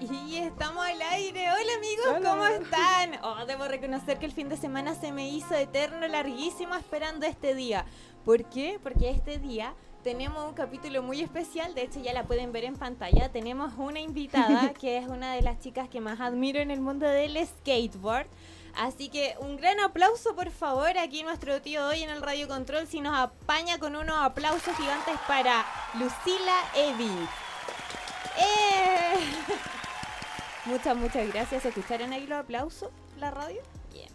Y estamos al aire. Hola amigos, ¿cómo están? Oh, debo reconocer que el fin de semana se me hizo eterno, larguísimo esperando este día. ¿Por qué? Porque este día tenemos un capítulo muy especial, de hecho ya la pueden ver en pantalla. Tenemos una invitada que es una de las chicas que más admiro en el mundo del skateboard. Así que un gran aplauso por favor aquí nuestro tío hoy en el Radio Control si nos apaña con unos aplausos gigantes para Lucila Evi. ¡Eh! Muchas, muchas gracias. ¿Escucharon ahí los aplausos? ¿La radio? Bien.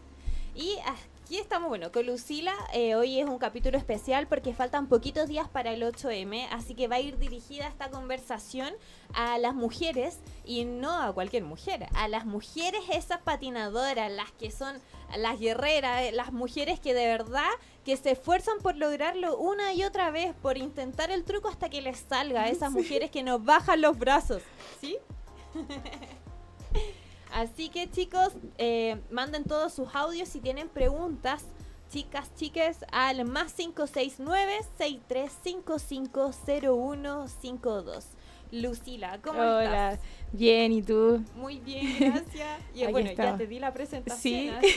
Y aquí estamos, bueno, con Lucila. Eh, hoy es un capítulo especial porque faltan poquitos días para el 8M, así que va a ir dirigida esta conversación a las mujeres y no a cualquier mujer, a las mujeres esas patinadoras, las que son las guerreras, eh, las mujeres que de verdad que se esfuerzan por lograrlo una y otra vez, por intentar el truco hasta que les salga, esas mujeres que nos bajan los brazos, ¿sí? Así que chicos, eh, manden todos sus audios si tienen preguntas, chicas, chiques, al más 569-63550152. Lucila, ¿cómo Hola, estás? bien, ¿y tú? Muy bien, gracias. Y Aquí bueno, ya te di la presentación. Sí.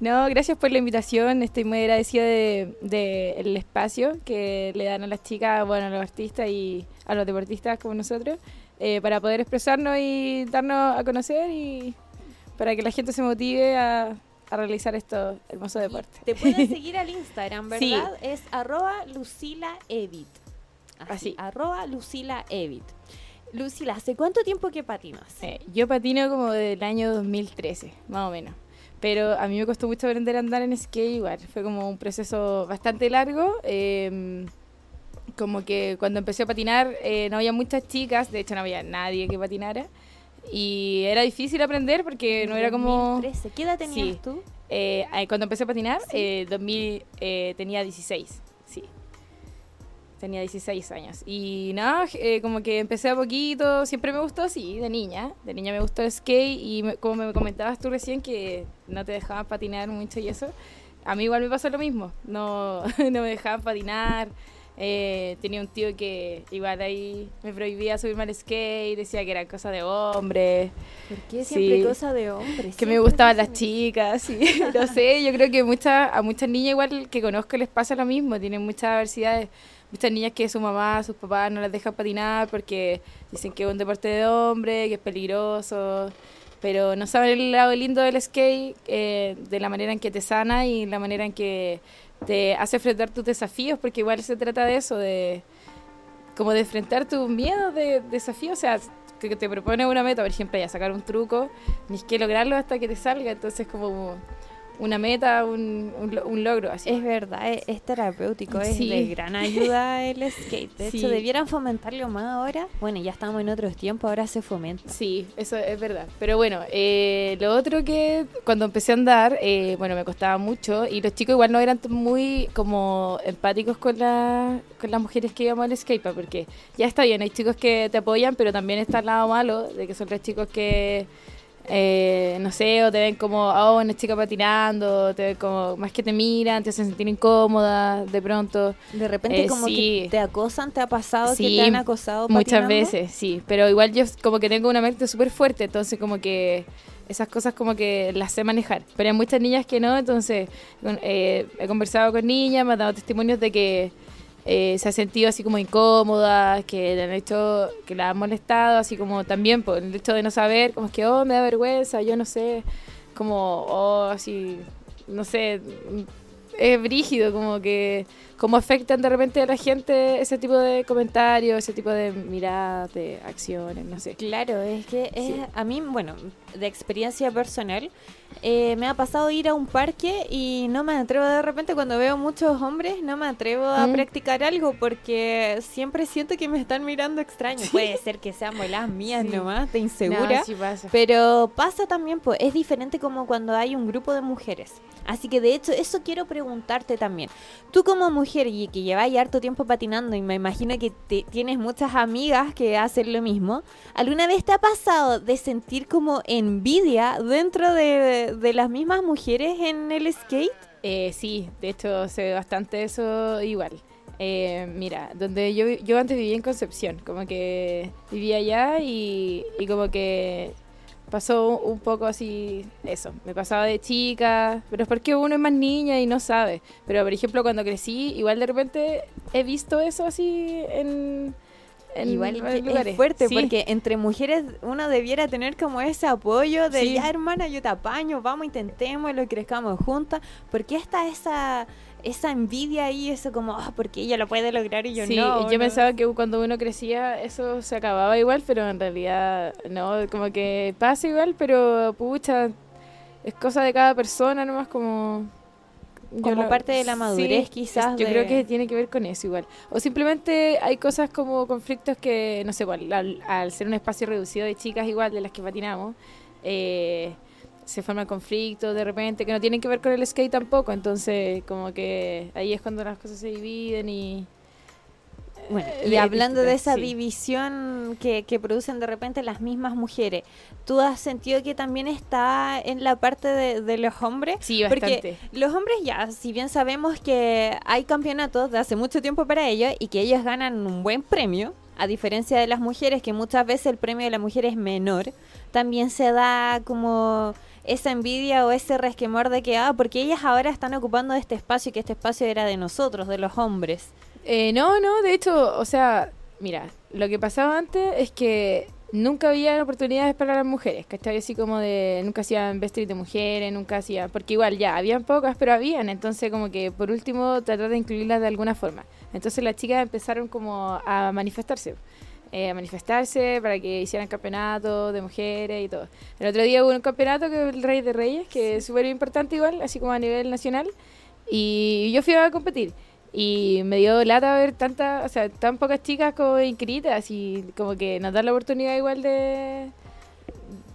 No, gracias por la invitación. Estoy muy agradecida de, de el espacio que le dan a las chicas, bueno, a los artistas y a los deportistas como nosotros, eh, para poder expresarnos y darnos a conocer y para que la gente se motive a, a realizar estos hermosos deportes. Te pueden seguir al Instagram, Sí. ¿verdad? Es arroba Lucila Evit. Así, Así. arroba. Lucila, ¿hace cuánto tiempo que patinas? Eh, yo patino como del año 2013, más o menos. Pero a mí me costó mucho aprender a andar en skate igual. Fue como un proceso bastante largo. eh, como que cuando empecé a patinar eh, no había muchas chicas, de hecho no había nadie que patinara. Y era difícil aprender porque no era como... 2013. ¿Qué edad tenías Sí. tú? Eh, eh, cuando empecé a patinar, Sí. eh, 2000, eh, tenía 16, sí. Tenía 16 años. Y nada, eh, como que empecé a poquito, siempre me gustó, sí, de niña. De niña me gustó el skate y me- como me comentabas tú recién que no te dejaban patinar mucho y eso, a mí igual me pasó lo mismo. No, no me dejaban patinar. Eh, tenía un tío que igual ahí me prohibía subirme al skate, decía que era cosa de hombres. ¿Por qué siempre Sí. cosa de hombres? Que me gustaban las chicas, sí. No sé, yo creo que muchas, a muchas niñas igual que conozco les pasa lo mismo. Tienen muchas adversidades. Muchas niñas que su mamá, sus papás no las dejan patinar porque dicen que es un deporte de hombre, que es peligroso. Pero no saben el lado lindo del skate, eh, de la manera en que te sana y la manera en que te hace enfrentar tus desafíos, porque igual se trata de eso, de como de enfrentar tus miedos de desafíos, o sea, que te propone una meta, por ejemplo, ya sacar un truco, ni que lograrlo hasta que te salga, entonces como una meta, un, un, lo- un logro, así. Es verdad, es, es terapéutico, es Sí. de gran ayuda el skate. De Sí. hecho, debieran fomentarlo más ahora. Bueno, ya estamos en otros tiempos, ahora se fomenta. Sí, eso es verdad. Pero bueno, eh, lo otro que cuando empecé a andar, eh, bueno, me costaba mucho y los chicos igual no eran muy como empáticos con, la, con las mujeres que íbamos al skatepark, porque ya está bien, hay chicos que te apoyan, pero también está el lado malo de que son los chicos que, eh, no sé, o te ven como, oh, una chica patinando, te ven como, más que te miran, te hacen sentir incómoda de pronto. De repente Eh, como sí. que te acosan, ¿te ha pasado que Sí, te han acosado Muchas patinando? veces, sí. Pero igual yo como que tengo una mente súper fuerte, entonces como que esas cosas como que las sé manejar. Pero hay muchas niñas que no, entonces eh, he conversado con niñas, me han dado testimonios de que eh, se ha sentido así como incómoda, que le han hecho, que la han molestado, así como también por el hecho de no saber, como es que, oh, me da vergüenza, yo no sé, como, oh, así, no sé, es brígido, como que cómo afectan de repente a la gente ese tipo de comentarios, ese tipo de miradas, de acciones, no sé. Claro, es que es- Sí. a mí, bueno, de experiencia personal, eh, me ha pasado ir a un parque y no me atrevo de repente cuando veo muchos hombres, no me atrevo a Mm. practicar algo porque siempre siento que me están mirando extraño. Puede ser que sean las mías Sí. nomás, de insegura. No, sí pasa. Pero pasa también, pues, es diferente como cuando hay un grupo de mujeres. Así que de hecho, eso quiero preguntarte también. Tú como mujer y que lleváis harto tiempo patinando y me imagino que te- tienes muchas amigas que hacen lo mismo, ¿alguna vez te ha pasado de sentir como envidia dentro de, de las mismas mujeres en el skate? Eh, sí, de hecho se bastante eso igual. Eh, mira, donde yo, yo antes vivía en Concepción, como que vivía allá y, y como que pasó un poco así, eso, me pasaba de chica, pero es porque uno es más niña y no sabe. Pero por ejemplo, cuando crecí, igual de repente he visto eso así en... en Igual que lugares. es fuerte Sí. porque entre mujeres uno debiera tener como ese apoyo de Sí. ya hermana yo te apaño, vamos intentemos lo crezcamos juntas, porque está esa esa envidia ahí, eso como ah, porque ella lo puede lograr y yo sí, no. yo ¿no? pensaba que cuando uno crecía eso se acababa igual, pero en realidad no, como que pasa igual, pero pucha, es cosa de cada persona nomás como... Como parte de la madurez, quizás, yo de- creo que tiene que ver con eso igual. O simplemente hay cosas como conflictos que, no sé, igual, al, al ser un espacio reducido de chicas igual de las que patinamos, eh, se forman conflictos de repente que no tienen que ver con el skate tampoco, entonces como que ahí es cuando las cosas se dividen y... Bueno, y hablando de esa sí. división que, que producen de repente las mismas mujeres, ¿tú has sentido que también está en la parte de, de los hombres? Sí, Porque bastante. los hombres ya, si bien sabemos que hay campeonatos de hace mucho tiempo para ellos y que ellos ganan un buen premio, a diferencia de las mujeres, que muchas veces el premio de la mujer es menor, también se da como esa envidia o ese resquemor de que, ah, porque ellas ahora están ocupando este espacio y que este espacio era de nosotros, de los hombres. Eh, no, no, de hecho, o sea, mira, lo que pasaba antes es que nunca había oportunidades para las mujeres, ¿cachai? Así como de, nunca hacían vestir de mujeres, nunca hacían, porque igual ya, habían pocas, pero habían, entonces como que por último tratar de incluirlas de alguna forma. Entonces las chicas empezaron como a manifestarse, eh, a manifestarse para que hicieran campeonatos de mujeres y todo. El otro día hubo un campeonato que es el Rey de Reyes, que es súper importante igual, así como a nivel nacional, y yo fui a competir. Y me dio lata ver tantas, o sea, tan pocas chicas como inscritas y como que nos dan la oportunidad igual de...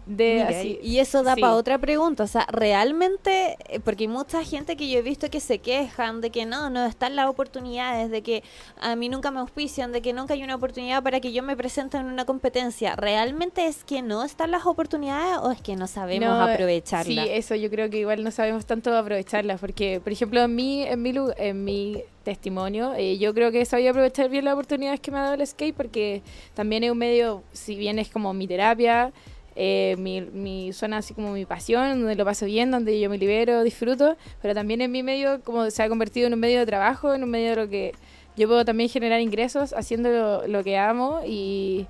de Mira, así. y eso da sí. para otra pregunta, o sea, realmente, eh, porque hay mucha gente que yo he visto que se quejan de que no, no están las oportunidades, de que a mí nunca me auspician, de que nunca hay una oportunidad para que yo me presente en una competencia. ¿Realmente es que no están las oportunidades o es que no sabemos No, aprovecharlas? Sí, eso yo creo que igual no sabemos tanto aprovecharlas, porque, por ejemplo, en mi, en mi, en mi testimonio, eh, yo creo que sabía aprovechar bien las oportunidades que me ha dado el skate, porque también es un medio, si bien es como mi terapia, eh, mi, mi así como mi pasión, donde lo paso bien, donde yo me libero, disfruto, pero también en mi medio como se ha convertido en un medio de trabajo, en un medio de lo que yo puedo también generar ingresos haciendo lo, que amo y,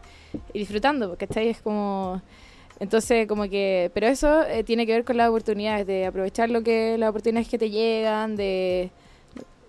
disfrutando, porque Es como... Entonces, como que, pero eso eh, tiene que ver con las oportunidades, de aprovechar lo que, las oportunidades que te llegan, de,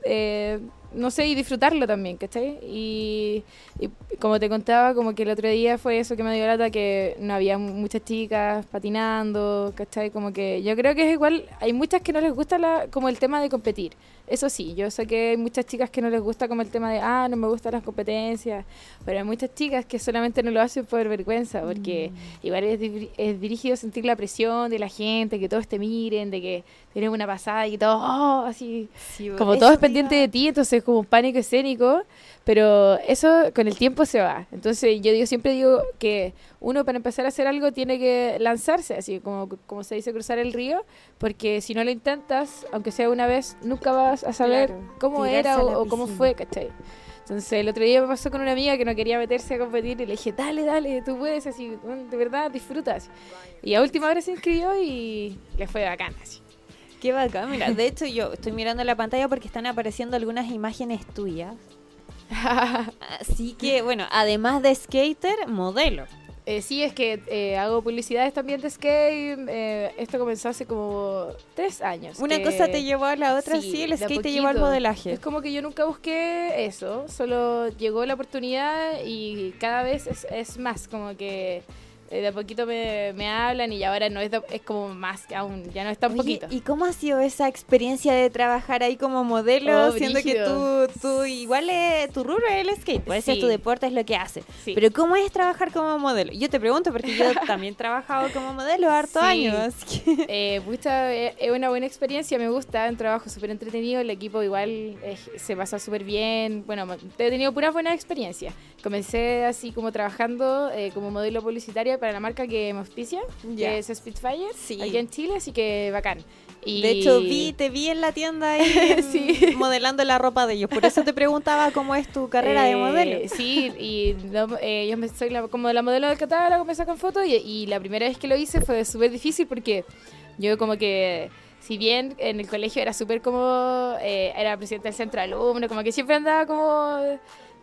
eh, no sé, y disfrutarlo también, ¿cachai? Y, y como te contaba, como que el otro día fue eso que me dio lata, que no había muchas chicas patinando, ¿cachai? Como que yo creo que es igual, hay muchas que no les gusta la, como el tema de competir. Eso sí, yo sé que hay muchas chicas que no les gusta como el tema de, ah, no me gustan las competencias, pero hay muchas chicas que solamente no lo hacen por vergüenza, porque igual es, di- es dirigido sentir la presión de la gente, que todos te miren, de que tienes una pasada y todo, oh, así, Sí, como todo es te pendiente de ti, entonces es como un pánico escénico, pero eso con el tiempo se va. Entonces yo digo, siempre digo que uno para empezar a hacer algo tiene que lanzarse, así como, como se dice cruzar el río, porque si no lo intentas, aunque sea una vez, nunca vas a saber Claro, cómo era o, o cómo fue, ¿cachai? Entonces el otro día me pasó con una amiga que no quería meterse a competir y le dije, dale, dale, tú puedes, así, de verdad, disfrutas. Y a última hora se inscribió y le fue bacán, así. Qué bacán, mira, de hecho yo estoy mirando la pantalla porque están apareciendo algunas imágenes tuyas. Así que, bueno, además de skater, modelo. Eh, sí, es que eh, hago publicidades también de skate. eh, esto comenzó hace como tres años. Una que- cosa te llevó a la otra, sí, sí, el skate te llevó al modelaje. Es como que yo nunca busqué eso, solo llegó la oportunidad y cada vez es, es más, como que de a poquito me, me hablan y ahora no es, de- es como más que aún, ya no es tan Oye, poquito. ¿Y cómo ha sido esa experiencia de trabajar ahí como modelo, Oh, siendo que tú, tú igual es, tu rubro es el skate, pues ese es Sí. tu deporte, es lo que hace. Sí. Pero ¿cómo es trabajar como modelo? Yo te pregunto porque yo también he trabajado como modelo harto Sí. años. Eh, eh, es una buena experiencia, me gusta, un trabajo súper entretenido, el equipo igual eh, se pasa súper bien, bueno, he tenido puras buenas experiencias. comencé así como trabajando eh, como modelo publicitario para la marca que me auspicia, Ya. que es Spitfire, Sí. aquí en Chile, así que bacán. Y De hecho, vi, te vi en la tienda ahí Sí. modelando la ropa de ellos. Por eso te preguntaba cómo es tu carrera de Eh, modelo. Sí, y lo- eh, yo me- soy la- como la modelo del catálogo, me sacan fotos y, y la primera vez que lo hice fue súper difícil porque yo como que, si bien en el colegio era súper como, eh, era presidenta del centro de alumnos, como que siempre andaba como,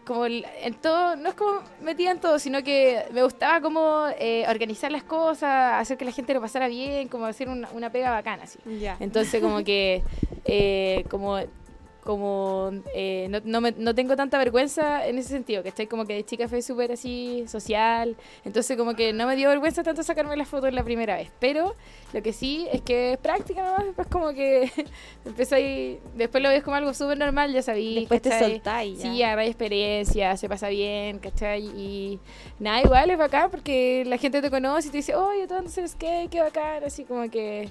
como en todo, no es como metida en todo, sino que me gustaba como eh, organizar las cosas, hacer que la gente lo pasara bien, como hacer una, una pega bacana, así. Entonces como que eh, como como eh, no, no, me- no tengo tanta vergüenza en ese sentido, que estoy como que de chica fue súper así social, entonces como que no me dio vergüenza tanto sacarme las fotos la primera vez, pero lo que sí es que es práctica nomás, después como que ahí, después lo ves como algo súper normal, ya sabí, Después te ¿cachai? soltáis. ya. Sí, agarráis experiencia, se pasa bien, ¿cachai? Y nada, igual es bacán porque la gente te conoce y te dice, oye, ¿tú dónde haces skate? Qué bacán, así como que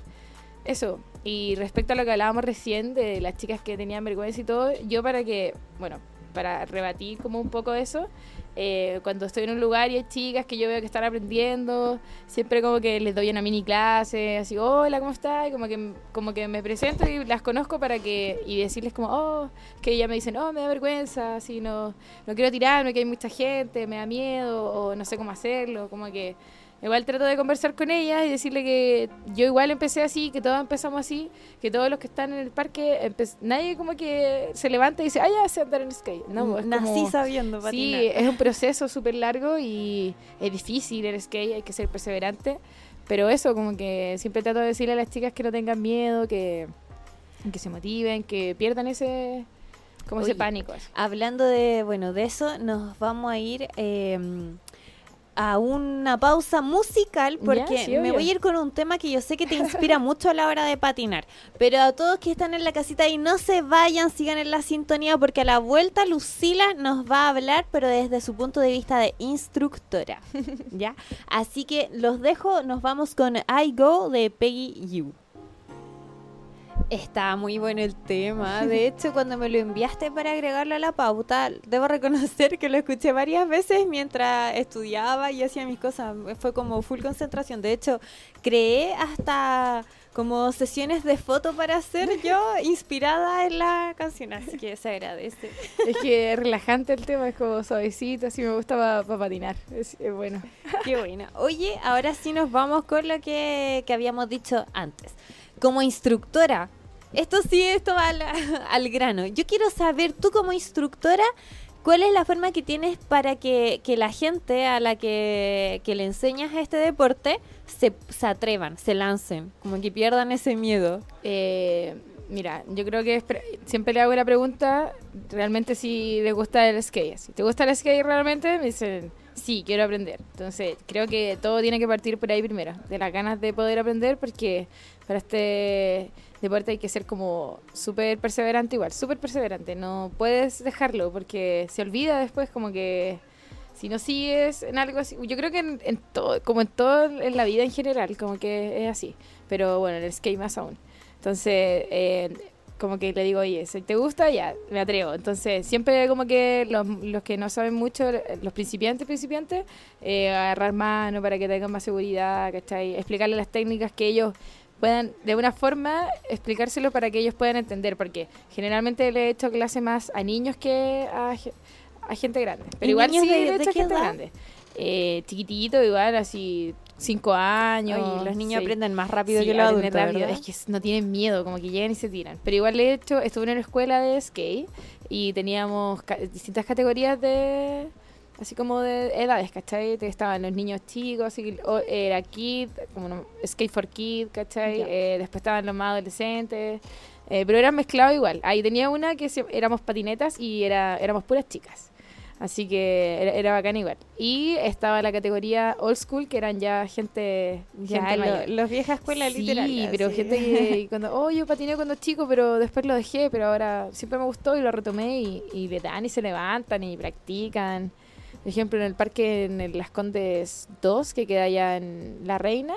eso. Y respecto a lo que hablábamos recién de las chicas que tenían vergüenza y todo, yo para que, bueno, para rebatir como un poco eso, eh, cuando estoy en un lugar y hay chicas que yo veo que están aprendiendo, siempre como que les doy una mini clase, así, hola, ¿cómo estás? Y como que, como que me presento y las conozco para que, y decirles como, oh, que ya me dicen, oh, me da vergüenza, así, no, no quiero tirarme, que hay mucha gente, me da miedo, o no sé cómo hacerlo, como que igual trato de conversar con ellas y decirle que yo igual empecé así, que todos empezamos así, que todos los que están en el parque, nadie como que se levanta y dice, ah, ya sé andar en skate. No, es Nací como- sabiendo Sí, patinar. es un proceso súper largo y es difícil el skate, hay que ser perseverante. Pero eso, como que siempre trato de decirle a las chicas que no tengan miedo, que, que se motiven, que pierdan ese como Oye, ese pánico. Hablando de, bueno, de eso, nos vamos a ir eh, a una pausa musical porque sí, me voy a ir con un tema que yo sé que te inspira mucho a la hora de patinar. Pero a todos que están en la casita y no se vayan, sigan en la sintonía porque a la vuelta Lucila nos va a hablar, pero desde su punto de vista de instructora. ¿Ya? Así que los dejo, nos vamos con I Go de Peggy You. Está muy bueno el tema. De hecho, cuando me lo enviaste para agregarlo a la pauta, debo reconocer que lo escuché varias veces mientras estudiaba y hacía mis cosas. Fue como full concentración. De hecho, creé hasta como sesiones de foto para hacer yo inspirada en la canción. Así que se agradece. es que es relajante el tema, es como suavecito, así me gusta para patinar. Es, es bueno. Qué buena. Oye, ahora sí nos vamos con lo que, que habíamos dicho antes. Como instructora, esto sí, esto va al, grano. Yo quiero saber, tú como instructora, ¿cuál es la forma que tienes para que, que la gente a la que, que le enseñas este deporte se, se atrevan, se lancen, como que pierdan ese miedo? Eh, mira, yo creo que siempre le hago la pregunta realmente si le gusta el skate. Si te gusta el skate realmente, me dicen, sí, quiero aprender. Entonces, creo que todo tiene que partir por ahí primero, de las ganas de poder aprender, porque para este deporte hay que ser como súper perseverante igual, súper perseverante. No puedes dejarlo porque se olvida después como que si no sigues en algo así, yo creo que en, en todo, como en todo en la vida en general, como que es así. Pero bueno, en el skate más aún. Entonces, eh, como que le digo, oye, si te gusta, ya, me atrevo. Entonces, siempre como que los, los que no saben mucho, los principiantes, principiantes, eh, agarrar mano para que tengan más seguridad, ¿cachai? Explicarles las técnicas que ellos puedan, de una forma, explicárselo para que ellos puedan entender, porque generalmente le he hecho clase más a niños que a, a gente grande. Pero ¿Y igual sí de- le he de hecho a gente edad? grande. Eh, chiquitito, igual, así, cinco años. Oye, los niños seis. aprenden más rápido Sí, que los adultos. Es que no tienen miedo, como que llegan y se tiran. Pero igual he hecho, estuve en una escuela de skate y teníamos ca- distintas categorías de, así como de edades, ¿cachai? Estaban los niños chicos, así que o- era kid, como no- skate for kid, ¿cachai? Eh, después estaban los más adolescentes. eh, pero era mezclado igual. Ahí tenía una que se- éramos patinetas y era, éramos puras chicas. Así que era, era bacán igual. Y estaba la categoría old school, que eran ya gente, Ya, gente lo- mayor. los vieja escuela Sí, literal. ya, pero sí. gente que cuando, oh, yo patiné cuando chico, pero después lo dejé, pero ahora siempre me gustó y lo retomé y, y le dan y se levantan y practican. Por ejemplo, en el parque en el Las Condes 2, que queda allá en La Reina,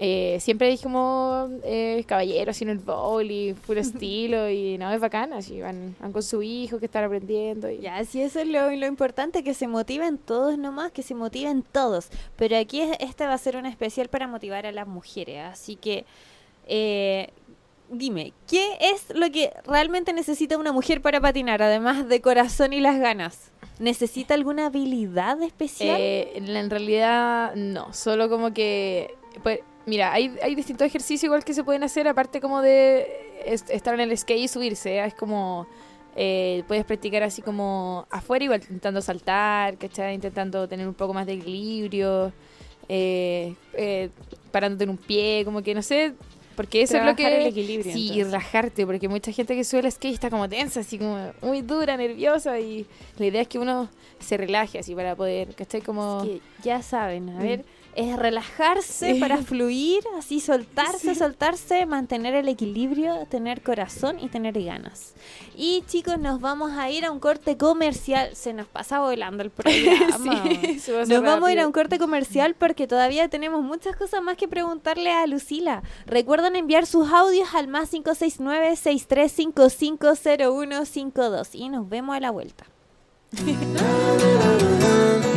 eh, siempre hay como eh, caballeros en el bowl y puro estilo y no, es bacana, así van, van con su hijo que están aprendiendo. Y... Ya, sí, eso es lo, lo importante, que se motiven todos nomás, que se motiven todos. Pero aquí este va a ser un especial para motivar a las mujeres, así que... Eh, dime, ¿qué es lo que realmente necesita una mujer para patinar, además de corazón y las ganas? ¿Necesita alguna habilidad especial? Eh, en realidad, no. Solo como que. Pues, mira, hay, hay distintos ejercicios igual que se pueden hacer, aparte como de estar en el skate y subirse. ¿eh? Es como. Eh, puedes practicar así como afuera, igual intentando saltar, ¿cachai? Intentando tener un poco más de equilibrio, parándote en un pie, como que no sé, porque eso es lo que. El equilibrio, sí, y rajarte, porque mucha gente que sube el skate está como tensa, así como muy dura, nerviosa, y la idea es que uno se relaje así para poder, ¿cachai? Como. que ya saben, a ver es relajarse para fluir, así soltarse, soltarse, mantener el equilibrio, tener corazón y tener ganas. Y chicos, nos vamos a ir a un corte comercial. Se nos pasa volando el programa. nos vamos a ir a un corte comercial porque todavía tenemos muchas cosas más que preguntarle a Lucila. Recuerden enviar sus audios al más 569-63550152 y nos vemos a la vuelta.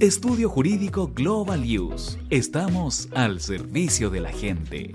Estudio Jurídico Global Use. Estamos al servicio de la gente.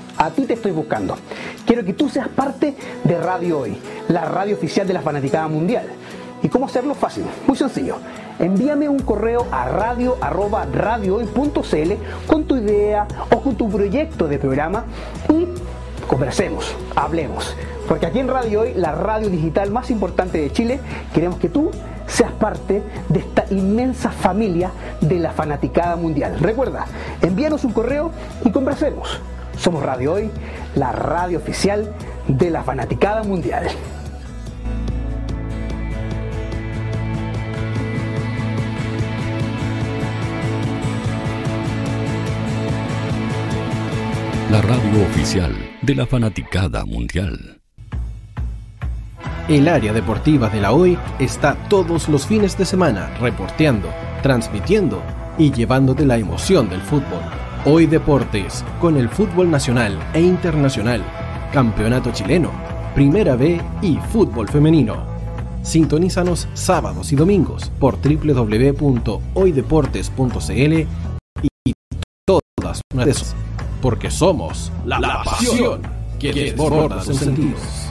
a ti te estoy buscando. Quiero que tú seas parte de Radio Hoy, la radio oficial de la fanaticada mundial. ¿Y cómo hacerlo? Fácil, muy sencillo. Envíame un correo a radio arroba radiohoy.cl con tu idea o con tu proyecto de programa y conversemos, hablemos. Porque aquí en Radio Hoy, la radio digital más importante de Chile, queremos que tú seas parte de esta inmensa familia de la fanaticada mundial. Recuerda, envíanos un correo y conversemos. Somos Radio Hoy, la radio oficial de la fanaticada mundial. La radio oficial de la fanaticada mundial. El área deportiva de la Hoy está todos los fines de semana reporteando, transmitiendo y llevándote la emoción del fútbol. Hoy Deportes, con el fútbol nacional e internacional, campeonato chileno, primera B y fútbol femenino. Sintonízanos sábados y domingos por www.hoydeportes.cl y todas nuestras porque somos la, la pasión que desborda sus sentidos.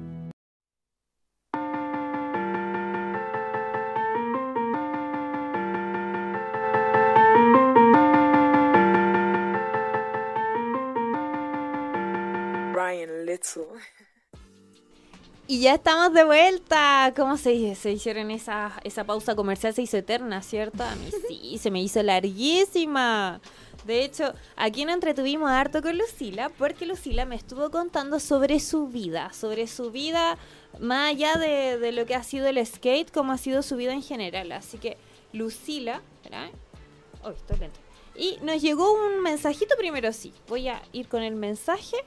Y ya estamos de vuelta. ¿Cómo se, se hicieron esa, esa pausa comercial? Se hizo eterna, ¿cierto? A mí sí, se me hizo larguísima. De hecho, aquí nos entretuvimos harto con Lucila porque Lucila me estuvo contando sobre su vida, sobre su vida más allá de, de lo que ha sido el skate, como ha sido su vida en general. Así que Lucila, ¿verdad? Oh, estoy lento. Y nos llegó un mensajito primero, sí. Voy a ir con el mensaje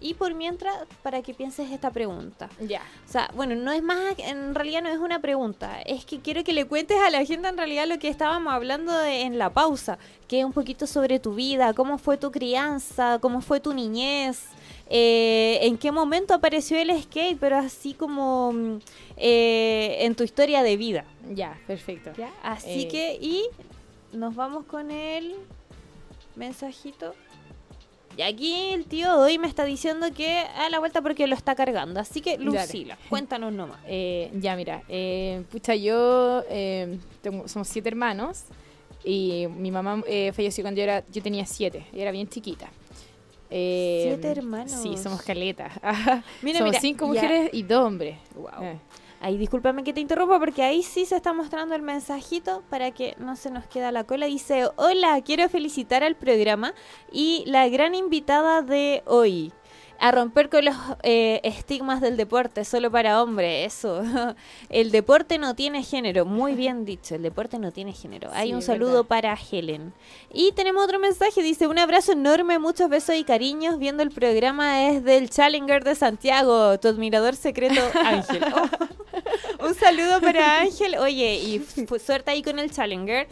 y por mientras, para que pienses esta pregunta. Ya. O sea, bueno, no es más, en realidad no es una pregunta, es que quiero que le cuentes a la gente en realidad lo que estábamos hablando de- en la pausa, que es un poquito sobre tu vida, cómo fue tu crianza, cómo fue tu niñez, eh, en qué momento apareció el skate, pero así como mm, eh, en tu historia de vida. Ya, perfecto. ¿ya? Así Eh, que, y nos vamos con el mensajito. Y aquí el tío hoy me está diciendo que a la vuelta porque lo está cargando. Así que, Dale. Lucila, cuéntanos nomás. Eh, ya, mira, eh, pucha, yo eh, tengo- somos siete hermanos y mi mamá eh, falleció cuando yo, era, yo tenía siete, yo era bien chiquita. Eh, Siete hermanos. Sí, somos caletas. Mira, somos mira, cinco ya. mujeres y dos hombres. Wow. Ahí discúlpame que te interrumpa porque ahí sí se está mostrando el mensajito para que no se nos queda la cola. Dice, hola, quiero felicitar al programa y la gran invitada de hoy. A romper con los eh, estigmas del deporte, solo para hombres, eso. El deporte no tiene género, muy bien dicho, el deporte no tiene género. Hay un saludo verdad. para Helen. Y tenemos otro mensaje, dice, un abrazo enorme, muchos besos y cariños, viendo el programa es del Challenger de Santiago, tu admirador secreto Ángel. Oh. Un saludo para Ángel. Oye, y suerte ahí con el Challenger.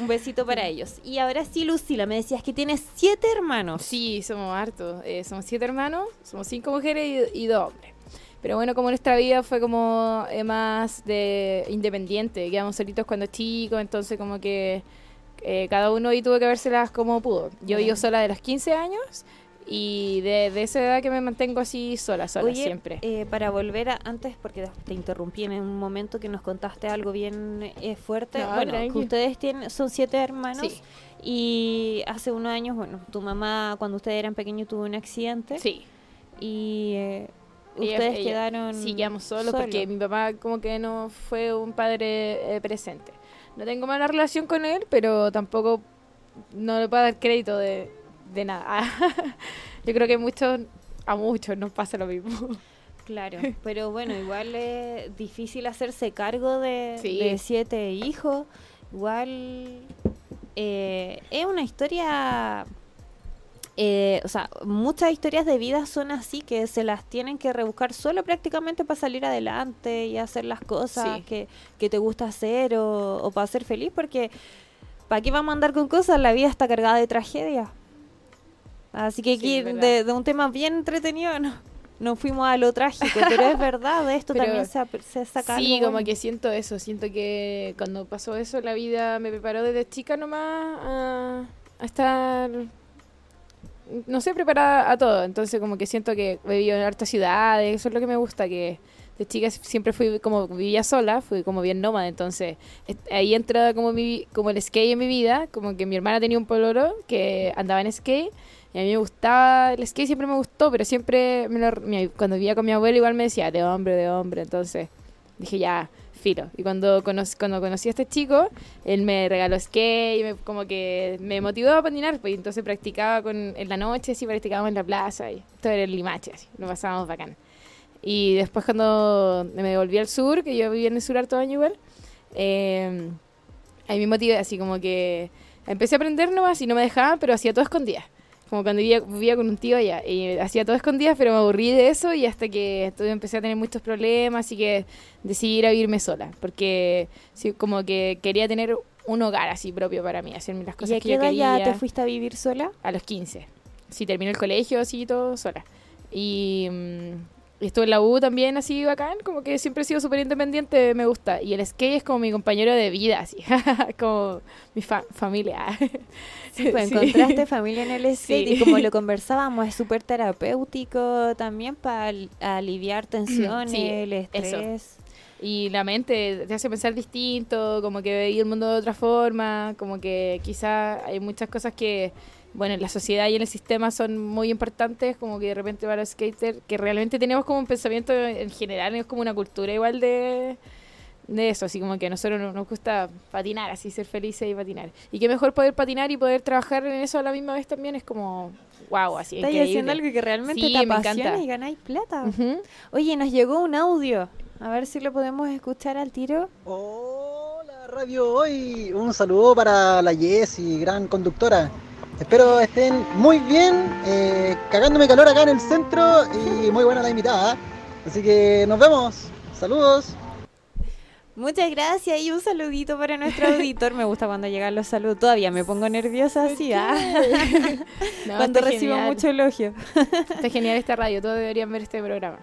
Un besito para ellos. Y ahora sí, Lucila, me decías que tienes siete hermanos. Sí, somos hartos. Eh, somos siete hermanos, somos cinco mujeres y, y dos hombres. Pero bueno, como nuestra vida fue como eh, más de independiente, quedamos solitos cuando chicos, entonces como que eh, cada uno ahí tuvo que vérselas como pudo. Yo vivo sola de los 15 años y de, esa edad que me mantengo así sola, sola siempre. Eh, para volver a antes, porque te interrumpí en un momento que nos contaste algo bien fuerte. bueno, ustedes tienen, son siete hermanos. Y hace unos años, bueno, tu mamá cuando ustedes eran pequeños tuvo un accidente. Sí. Y ustedes quedaron sí quedamos solos porque mi papá como que no fue un padre eh, presente no tengo mala relación con él pero tampoco no le puedo dar crédito de, de nada. Yo creo que muchos a muchos nos pasa lo mismo. Claro pero bueno igual es difícil hacerse cargo de, de siete hijos. Igual eh, es una historia eh, o sea, muchas historias de vida son así, que se las tienen que rebuscar solo prácticamente para salir adelante y hacer las cosas que, te gusta hacer o, para ser feliz, porque ¿para qué vamos a andar con cosas? La vida está cargada de tragedia. Así que aquí, de, un tema bien entretenido, no, no fuimos a lo trágico, pero es verdad, de esto también se, se saca Sí, como que siento eso, siento que cuando pasó eso, la vida me preparó desde chica nomás a, a estar no sé, preparada a todo. Entonces, como que siento que he vivido en hartas ciudades, eso es lo que me gusta, que de chica siempre fui como vivía sola, fui como bien nómada, entonces ahí entra como mi, el skate en mi vida, como que mi hermana tenía un poloro que andaba en skate y a mí me gustaba el skate, siempre me gustó, pero siempre cuando vivía con mi abuelo igual me decía de hombre, de hombre, entonces dije ya, y cuando, cuando conocí a este chico, él me regaló skate, me, como que me motivó a patinar, pues entonces practicaba con, en la noche, así practicábamos en la plaza, y esto era el limache, lo pasábamos bacán. Y después cuando me volví al sur, que yo vivía en el sur harto año igual, eh, ahí me motivé, así como que empecé a aprender nomás y no me dejaban, pero hacía todo escondida como cuando vivía, con un tío allá. Y hacía todo escondidas, pero me aburrí de eso y hasta que empecé a tener muchos problemas, y que decidí ir a vivirme sola. Porque sí, como que quería tener un hogar así propio para mí, hacerme las cosas ¿Y a que qué edad ya te fuiste a vivir sola? A los 15. Sí, terminé el colegio así todo sola. Y mm, estuve en la U también así bacán, como que siempre he sido súper independiente, me gusta. Y el skate es como mi compañero de vida, así, como mi familia. Sí, pues encontraste familia en el skate y como lo conversábamos, es súper terapéutico también para aliviar tensiones, el estrés. Y la mente te hace pensar distinto, como que veis el mundo de otra forma, como que quizá hay muchas cosas que bueno, en la sociedad y en el sistema son muy importantes, como que de repente para los skaters, que realmente tenemos como un pensamiento en general, es como una cultura igual de, de eso, así como que a nosotros nos gusta patinar, así ser felices y patinar. Y qué mejor poder patinar y poder trabajar en eso a la misma vez también es como, wow, así. Estás haciendo algo que realmente te apasiona y ganáis plata. Oye, nos llegó un audio, a ver si lo podemos escuchar al tiro. Hola, Radio Hoy, un saludo para la Jessie, gran conductora. Espero estén muy bien, eh, cagándome calor acá en el centro y muy buena la invitada. Así que nos vemos. Saludos. Muchas gracias y un saludito para nuestro auditor. Me gusta cuando llegan los saludos. Todavía me pongo nerviosa así, ¿ah? cuando recibo mucho elogio. Está genial esta radio, todos deberían ver este programa.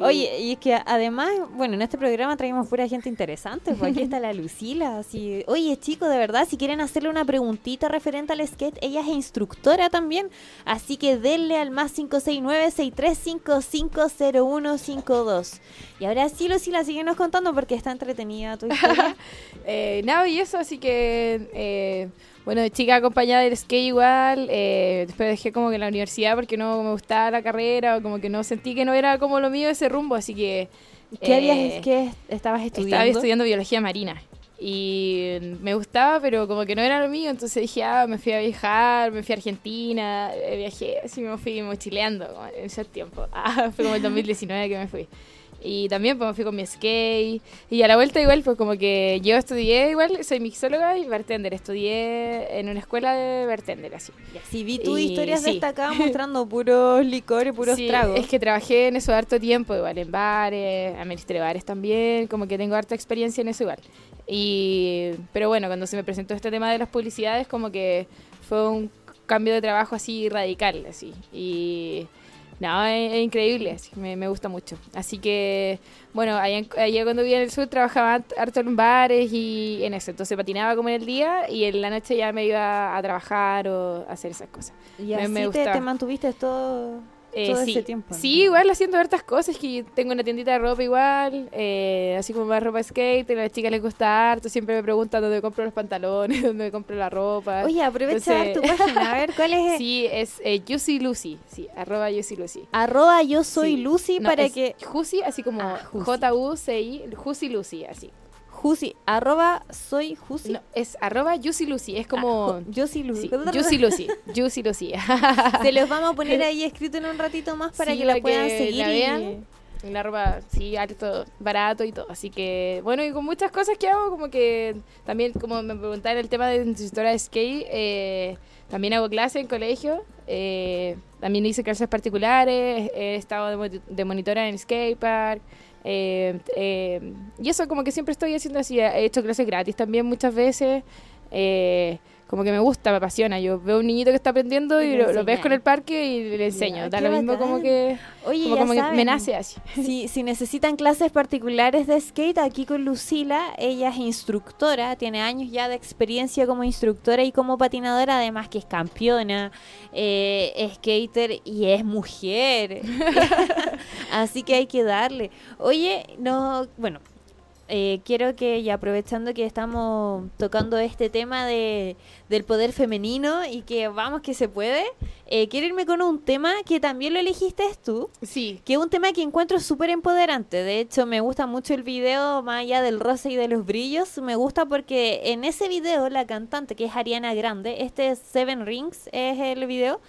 Oye, y es que además, bueno, en este programa traemos pura gente interesante, pues aquí está la Lucila, así, oye chicos, de verdad, si quieren hacerle una preguntita referente al skate, ella es instructora también, así que denle al más 569-6355-0152. Y ahora sí, Lucila, síguenos contando porque está entretenida tu historia. eh, nada, y eso, así que... Eh, bueno, de chica acompañada del skate igual, eh, después dejé como que la universidad porque no me gustaba la carrera o como que no sentí que no era como lo mío ese rumbo, así que... ¿Qué, eh, ¿qué estabas estudiando? Estaba estudiando biología marina y me gustaba, pero como que no era lo mío, entonces dije, ah, me fui a viajar, me fui a Argentina, eh, viajé, así me fui mochileando en ese tiempo. Ah, fue como el 2019 que me fui. Y también pues fui con mi skate. Y a la vuelta igual, pues como que yo estudié igual, soy mixóloga y bartender. Estudié en una escuela de bartender, así. Y así vi tus historias destacadas mostrando puros licores, puros sí, tragos. Es que trabajé en eso harto tiempo, igual en bares, administré bares también, como que tengo harta experiencia en eso igual. Y, pero bueno, cuando se me presentó este tema de las publicidades, como que fue un cambio de trabajo así radical, así. Y No, es, increíble, me, me, gusta mucho. Así que, bueno, allá, cuando vivía en el sur trabajaba harto en bares y en eso. Entonces patinaba como en el día y en la noche ya me iba a trabajar o a hacer esas cosas. Y me, así me te, te, mantuviste todo eh, sí. ese tiempo. Sí, igual haciendo hartas cosas, que tengo una tiendita de ropa igual, eh, así como más ropa skate, a las chicas les gusta harto, siempre me preguntan dónde compro los pantalones, dónde compro la ropa. Oye, aprovecha tu página, a ver, ¿cuál es? Sí, es eh, Juicy Lucy, sí, arroba Juicy Lucy. Arroba yo soy Lucy para que... Juicy, así como ah, J-U-C-I, Juicy Lucy, así. Jusi, arroba soy Jusi. es arroba Lucy, es como... Ah, Juicy Lucy. Juicy Lucy, Juicy Lucy. Se los vamos a poner ahí escrito en un ratito más para que la puedan seguir. La vean. La ropa, sí, alto, barato y todo. Así que, bueno, y con muchas cosas que hago, como que también, como me preguntaron el tema de instructora de skate, eh, también hago clases en colegio. Eh, también hice clases particulares, he estado de, de monitora en skatepark. Eh, eh, y eso como que siempre estoy haciendo así, he hecho clases gratis también muchas veces. Eh, como que me gusta, me apasiona. Yo veo un niñito que está aprendiendo y, lo, ves con el parque y le enseño. da lo mismo como que, como, que me nace así. Si, si necesitan clases particulares de skate, aquí con Lucila, ella es instructora, tiene años ya de experiencia como instructora y como patinadora, además que es campeona, eh, skater y es mujer. así que hay que darle. Oye, no, bueno, eh, quiero que, y aprovechando que estamos tocando este tema de, del poder femenino y que vamos que se puede, eh, quiero irme con un tema que también lo elegiste tú. Sí. Que es un tema que encuentro súper empoderante. De hecho, me gusta mucho el video, más allá del rosa y de los brillos. Me gusta porque en ese video la cantante, que es Ariana Grande, este Seven Rings es el video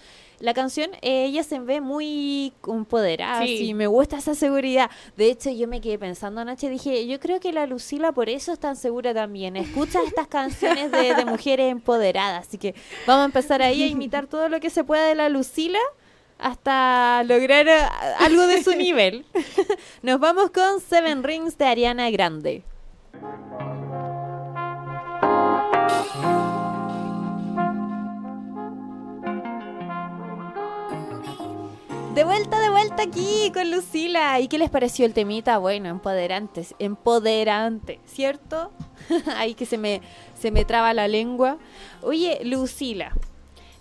la canción, ella se ve muy empoderada, sí. me gusta esa seguridad. De hecho, yo me quedé pensando anoche, dije, yo creo que la Lucila por eso es tan segura también. Escucha estas canciones de, de mujeres empoderadas, así que vamos a empezar ahí a imitar todo lo que se pueda de la Lucila hasta lograr eh, algo de su nivel. Nos vamos con Seven Rings de Ariana Grande. De vuelta, de vuelta aquí con Lucila. ¿Y qué les pareció el temita? Bueno, empoderantes, empoderante, ¿cierto? Ahí que se me, se me traba la lengua. Oye, Lucila,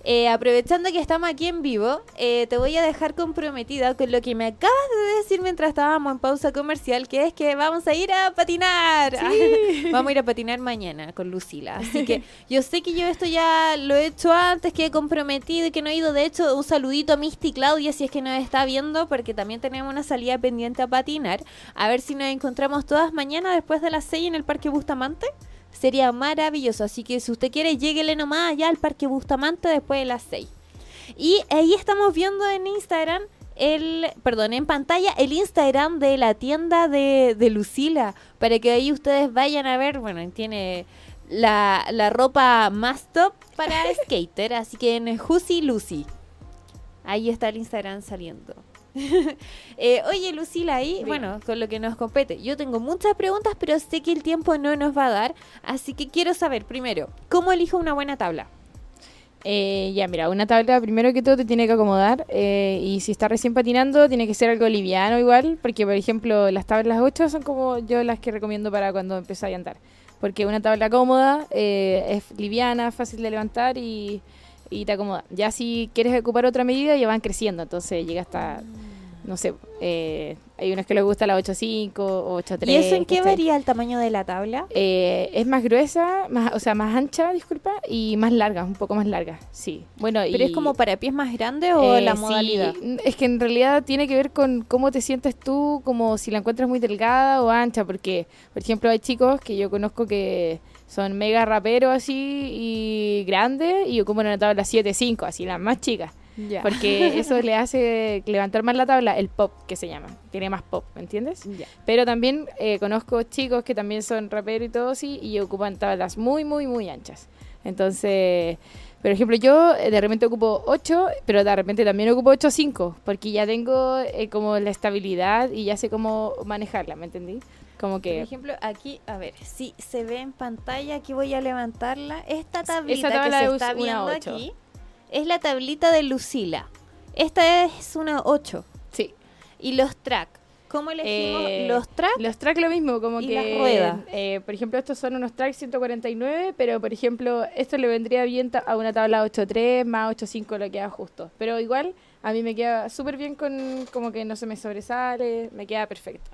eh, aprovechando que estamos aquí en vivo, eh, te voy a dejar comprometida con lo que me acabas de decir mientras estábamos en pausa comercial, que es que vamos a ir a patinar. vamos a ir a patinar mañana con Lucila. Así que yo sé que yo esto ya lo he hecho antes, que he comprometido y que no he ido. De hecho, un saludito a Misty Claudia si es que nos está viendo, porque también tenemos una salida pendiente a patinar. A ver si nos encontramos todas mañana después de las 6 en el Parque Bustamante. Sería maravilloso. Así que si usted quiere, lléguele nomás allá al Parque Bustamante después de las 6. Y ahí estamos viendo en Instagram el, perdón, en pantalla el Instagram de la tienda de, de Lucila, para que ahí ustedes vayan a ver, bueno, tiene la, la ropa más top para skater, así que en Juicy Lucy. Ahí está el Instagram saliendo. Eh, oye, Lucila, ahí, bueno, con lo que nos compete. Yo tengo muchas preguntas, pero sé que el tiempo no nos va a dar. Así que quiero saber, primero, ¿cómo elijo una buena tabla? Eh, ya, mira, una tabla primero que todo te tiene que acomodar. Eh, y si está recién patinando, tiene que ser algo liviano igual. Porque, por ejemplo, las tablas 8 son como yo las que recomiendo para cuando empezáis a andar. Porque una tabla cómoda es liviana, fácil de levantar y y te acomoda. Ya si quieres ocupar otra medida, ya van creciendo, entonces llega hasta, no sé, eh, hay unos que les gusta la 8.5 o 8.3. ¿Y eso en qué varía el tamaño de la tabla? Eh, es más gruesa, más, o sea, más ancha, disculpa, y más larga, un poco más larga, sí. Bueno, ¿Pero es como para pies más grandes o eh, la modalidad? es que en realidad tiene que ver con cómo te sientes tú, como si la encuentras muy delgada o ancha, porque, por ejemplo, hay chicos que yo conozco que son mega raperos así y grandes y ocupan una tabla 7-5, así las más chicas. Porque eso le hace levantar más la tabla, el pop que se llama. Tiene más pop, ¿me entiendes? Pero también eh, conozco chicos que también son raperos y todo así y ocupan tablas muy, muy, muy anchas. Entonces, por ejemplo, yo de repente ocupo 8, pero de repente también ocupo 8-5, porque ya tengo eh, como la estabilidad y ya sé cómo manejarla, ¿me entendí? Como que... Por ejemplo, aquí, a ver, si se ve en pantalla, aquí voy a levantarla. Esta tablita que se está viendo aquí es la tablita de Lucila. Esta es una 8. Sí. ¿Y los track? ¿Cómo elegimos Eh, los track? Los track lo mismo, como Y que... las ruedas. eh, por ejemplo, estos son unos track 149, pero por ejemplo, esto le vendría bien a una tabla 8.3 más 8.5 lo queda justo. Pero igual, a mí me queda súper bien con como que no se me sobresale, me queda perfecto.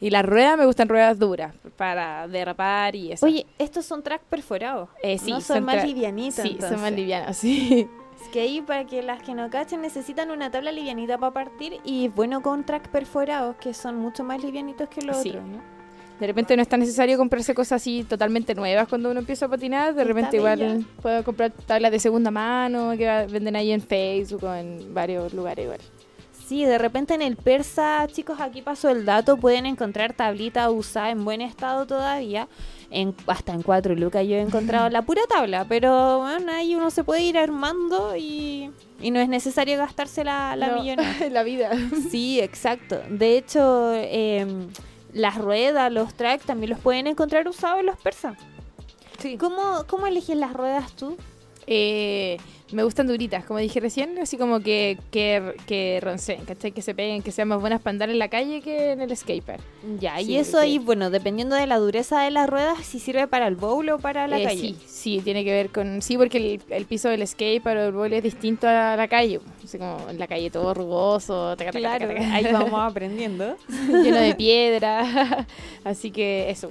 Y las ruedas me gustan ruedas duras, para derrapar y eso. Oye, estos son track perforados. Eh, sí, no son, más tra- livianitos. Sí, son más entonces. livianos, sí. Es que ahí, para que las que no cachen, necesitan una tabla livianita para partir. Y bueno, con track perforados, que son mucho más livianitos que los Sí. otros, ¿no? De repente no es tan necesario comprarse cosas así totalmente nuevas cuando uno empieza a patinar. De repente igual bella. puedo comprar tablas de segunda mano que venden ahí en Facebook o en varios lugares igual. Sí, de repente en el persa, chicos, aquí pasó el dato, pueden encontrar tablita usada en buen estado todavía, en, hasta en cuatro lucas yo he encontrado la pura tabla, pero bueno, ahí uno se puede ir armando y, y no es necesario gastarse la, la No, millonada. la vida. Sí, exacto. De hecho, em, las ruedas, los tracks también los pueden encontrar usados en los persas. Sí. ¿Cómo, ¿Cómo eliges las ruedas tú? Eh, me gustan duritas, como dije recién, así como que, que, que roncen, ¿cachai? Que se peguen, que sean más buenas para andar en la calle que en el skater. Ya, Sí, y eso ahí, bueno, dependiendo de la dureza de las ruedas, si sirve para el bowl o para la Eh, calle. Sí, sí, tiene que ver con... Sí, porque el, el piso del skater o el bowl es distinto a la calle. Así como en la calle todo rugoso, taca, taca, Claro, taca. ahí vamos aprendiendo. lleno de piedra. Así que eso,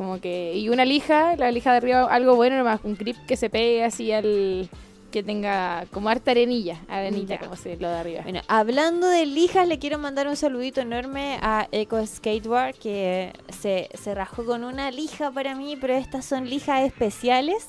como que... Y una lija, la lija de arriba, algo bueno nomás, un grip que se pegue así al... Que tenga como harta arenilla, arenita, Ya. como se lo de arriba. Bueno, hablando de lijas, le quiero mandar un saludito enorme a Eco Skateboard que se, se rajó con una lija para mí, pero estas son lijas especiales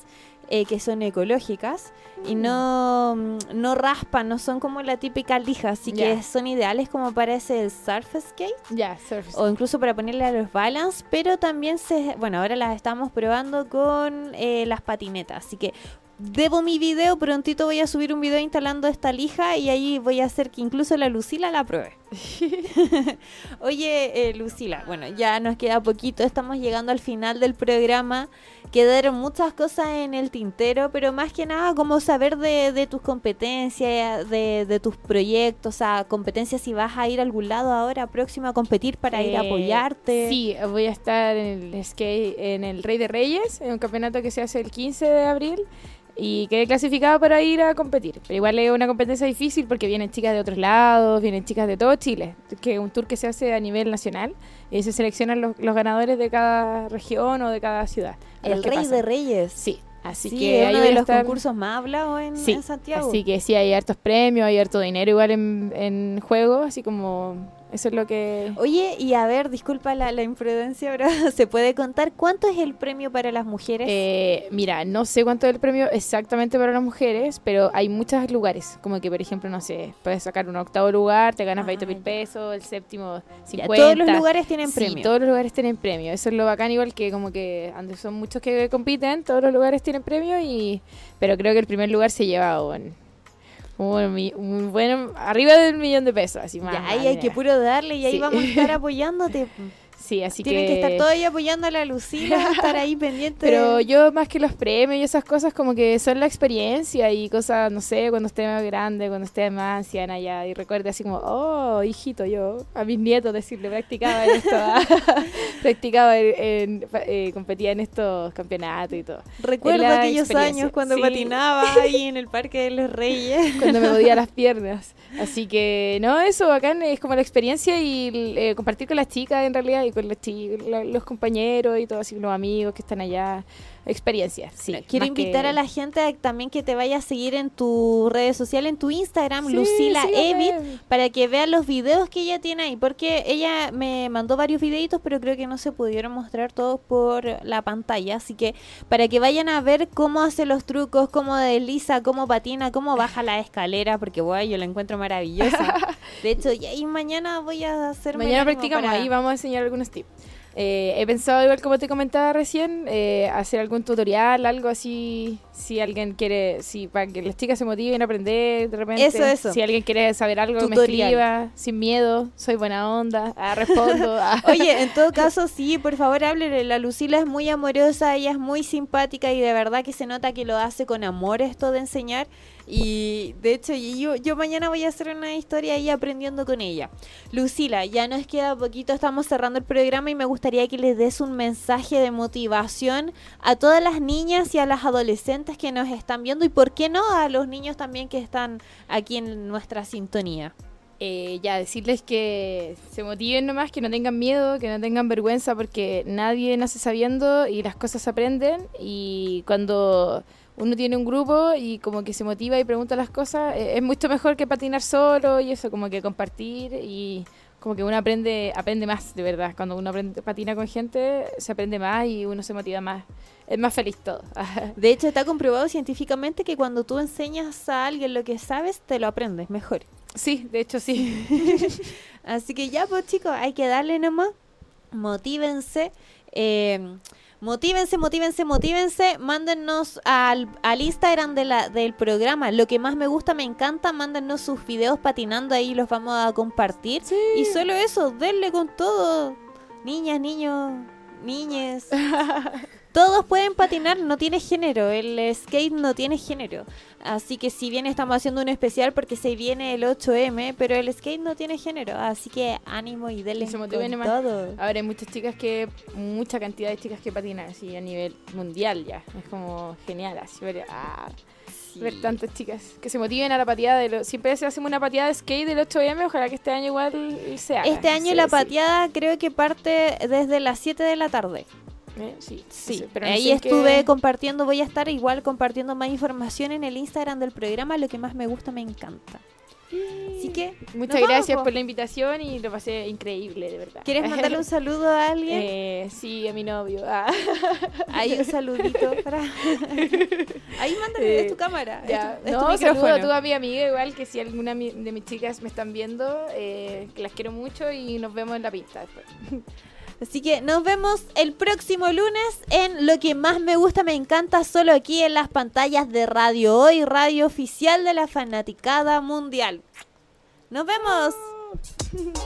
eh, que son ecológicas y no, mm, no raspan, no son como la típica lija, así que son ideales como para ese surf skate Ya, o incluso para ponerle a los balance, pero también se, bueno, ahora las estamos probando con eh, las patinetas, así que debo mi video, prontito voy a subir un video instalando esta lija y ahí voy a hacer que incluso la Lucila la pruebe. Oye, eh, Lucila, bueno, ya nos queda poquito, estamos llegando al final del programa. Quedaron muchas cosas en el tintero, pero más que nada como saber de, de tus competencias, de, de tus proyectos, o sea, competencias si vas a ir a algún lado ahora próximo a competir para ir a Eh, apoyarte. Sí, voy a estar en el skate, en el Rey de Reyes, en un campeonato que se hace el 15 de abril. Y quedé clasificada para ir a competir. Pero igual es una competencia difícil porque vienen chicas de otros lados, vienen chicas de todo Chile. Que es un tour que se hace a nivel nacional y se seleccionan los, los ganadores de cada región o de cada ciudad. El Rey de Reyes. Sí, así Sí, que es uno de los estar- concursos más hablados en, Sí, en Santiago. Así que sí, hay hartos premios, hay harto dinero igual en, en juego, así como eso es lo que... Oye, y a ver, disculpa la, la imprudencia, pero ¿se puede contar cuánto es el premio para las mujeres? Eh, mira, no sé cuánto es el premio exactamente para las mujeres, pero hay muchos lugares. Como que, por ejemplo, no sé, puedes sacar un octavo lugar, te ganas 20 mil pesos, el séptimo 50. Ah, todos los lugares tienen Sí, premio. todos los lugares tienen premio. Eso es lo bacán, igual que como que son muchos que compiten, todos los lugares tienen premio, y pero creo que el primer lugar se lleva un, un, mi- un buen, arriba del millón de pesos. Así más, ya, ahí hay que puro darle y ahí Sí. vamos a estar apoyándote. Sí, así Tienen que... que... estar todos ahí apoyando a la Lucila, estar ahí pendiente. Pero yo más que los premios y esas cosas como que son la experiencia y cosas, no sé, cuando esté más grande, cuando esté más anciana ya y recuerde así como, oh, hijito, yo a mis nietos decirle, practicaba en esto, practicaba en, en- eh, competía en estos campeonatos y todo. Recuerdo aquellos años cuando Sí. patinaba ahí en el Parque de los Reyes. cuando me podía las piernas. Así que, no, eso bacán es como la experiencia y eh, compartir con las chicas en realidad y con los chicos, los compañeros y todo, así los amigos que están allá. Experiencia, sí. Quiero invitar que- a la gente a también que te vaya a seguir en tu redes sociales, en tu Instagram, Sí, Lucila. Evit, para que vean los videos que ella tiene ahí, porque ella me mandó varios videitos, pero creo que no se pudieron mostrar todos por la pantalla, así que para que vayan a ver cómo hace los trucos, cómo desliza, cómo patina, cómo baja la escalera, porque bueno, yo la encuentro maravillosa. De hecho, ya y mañana voy a hacer Mañana practicamos ahí, vamos a enseñar algunos tips. Eh, he pensado, igual como te comentaba recién, eh, hacer algún tutorial, algo así, si alguien quiere, si para que las chicas se motiven a aprender de repente. Eso, eso. Si alguien quiere saber algo, me escriba, sin miedo, soy buena onda, ah, respondo. ah. Oye, en todo caso, sí, por favor, háblele. La Lucila es muy amorosa, ella es muy simpática y de verdad que se nota que lo hace con amor esto de enseñar. Y de hecho, yo, yo mañana voy a hacer una historia ahí aprendiendo con ella. Lucila, ya nos queda poquito, estamos cerrando el programa y me gustaría que les des un mensaje de motivación a todas las niñas y a las adolescentes que nos están viendo y, ¿por qué no?, a los niños también que están aquí en nuestra sintonía. Eh, ya, decirles que se motiven nomás, que no tengan miedo, que no tengan vergüenza, porque nadie nace sabiendo y las cosas se aprenden. Y cuando uno tiene un grupo y como que se motiva y pregunta las cosas, eh, es mucho mejor que patinar solo y eso, como que compartir y como que uno aprende aprende más, de verdad. Cuando uno aprende, patina con gente, se aprende más y uno se motiva más. Es más feliz todo. de hecho, está comprobado científicamente que cuando tú enseñas a alguien lo que sabes, te lo aprendes mejor. Sí, de hecho sí. Así que ya, pues chicos, hay que darle nomás. Motívense. Eh, motívense, motívense, motívense. Mándennos al, al Instagram de la, del programa. Lo que más me gusta, me encanta. Mándennos sus videos patinando ahí, los vamos a compartir. Y solo eso, denle con todo. Niñas, niños, niñes. Todos pueden patinar, no tiene género. El skate no tiene género. Así que si bien estamos haciendo un especial porque se viene el 8M, pero el skate no tiene género. Así que ánimo y denle con todo. Ahora hay muchas chicas que, mucha cantidad de chicas que patinan así a nivel mundial ya. Es como genial así ver, ah, ver tantas chicas que se motiven a la pateada de lo, siempre se hacemos una pateada de skate del 8M, ojalá que este año igual sea. Este año la pateada creo que parte desde las 7 de la tarde. Eh, sí, sí. pero ahí estuve compartiendo, voy a estar igual compartiendo más información en el Instagram del programa, lo que más me gusta, me encanta. Así que muchas gracias por la invitación y lo pasé increíble, de verdad. ¿Quieres mandarle un saludo a alguien? Eh, sí, a mi novio. Ah. Ahí un saludito para. Ahí mándale tu cámara. Ya. no, saludo tú a mi amiga igual que si alguna de mis chicas me están viendo, eh, que las quiero mucho y nos vemos en la pista después. Así que nos vemos el próximo lunes en Lo que más me gusta, me encanta, solo aquí en las pantallas de Radio Hoy, radio oficial de la fanaticada mundial. Nos vemos.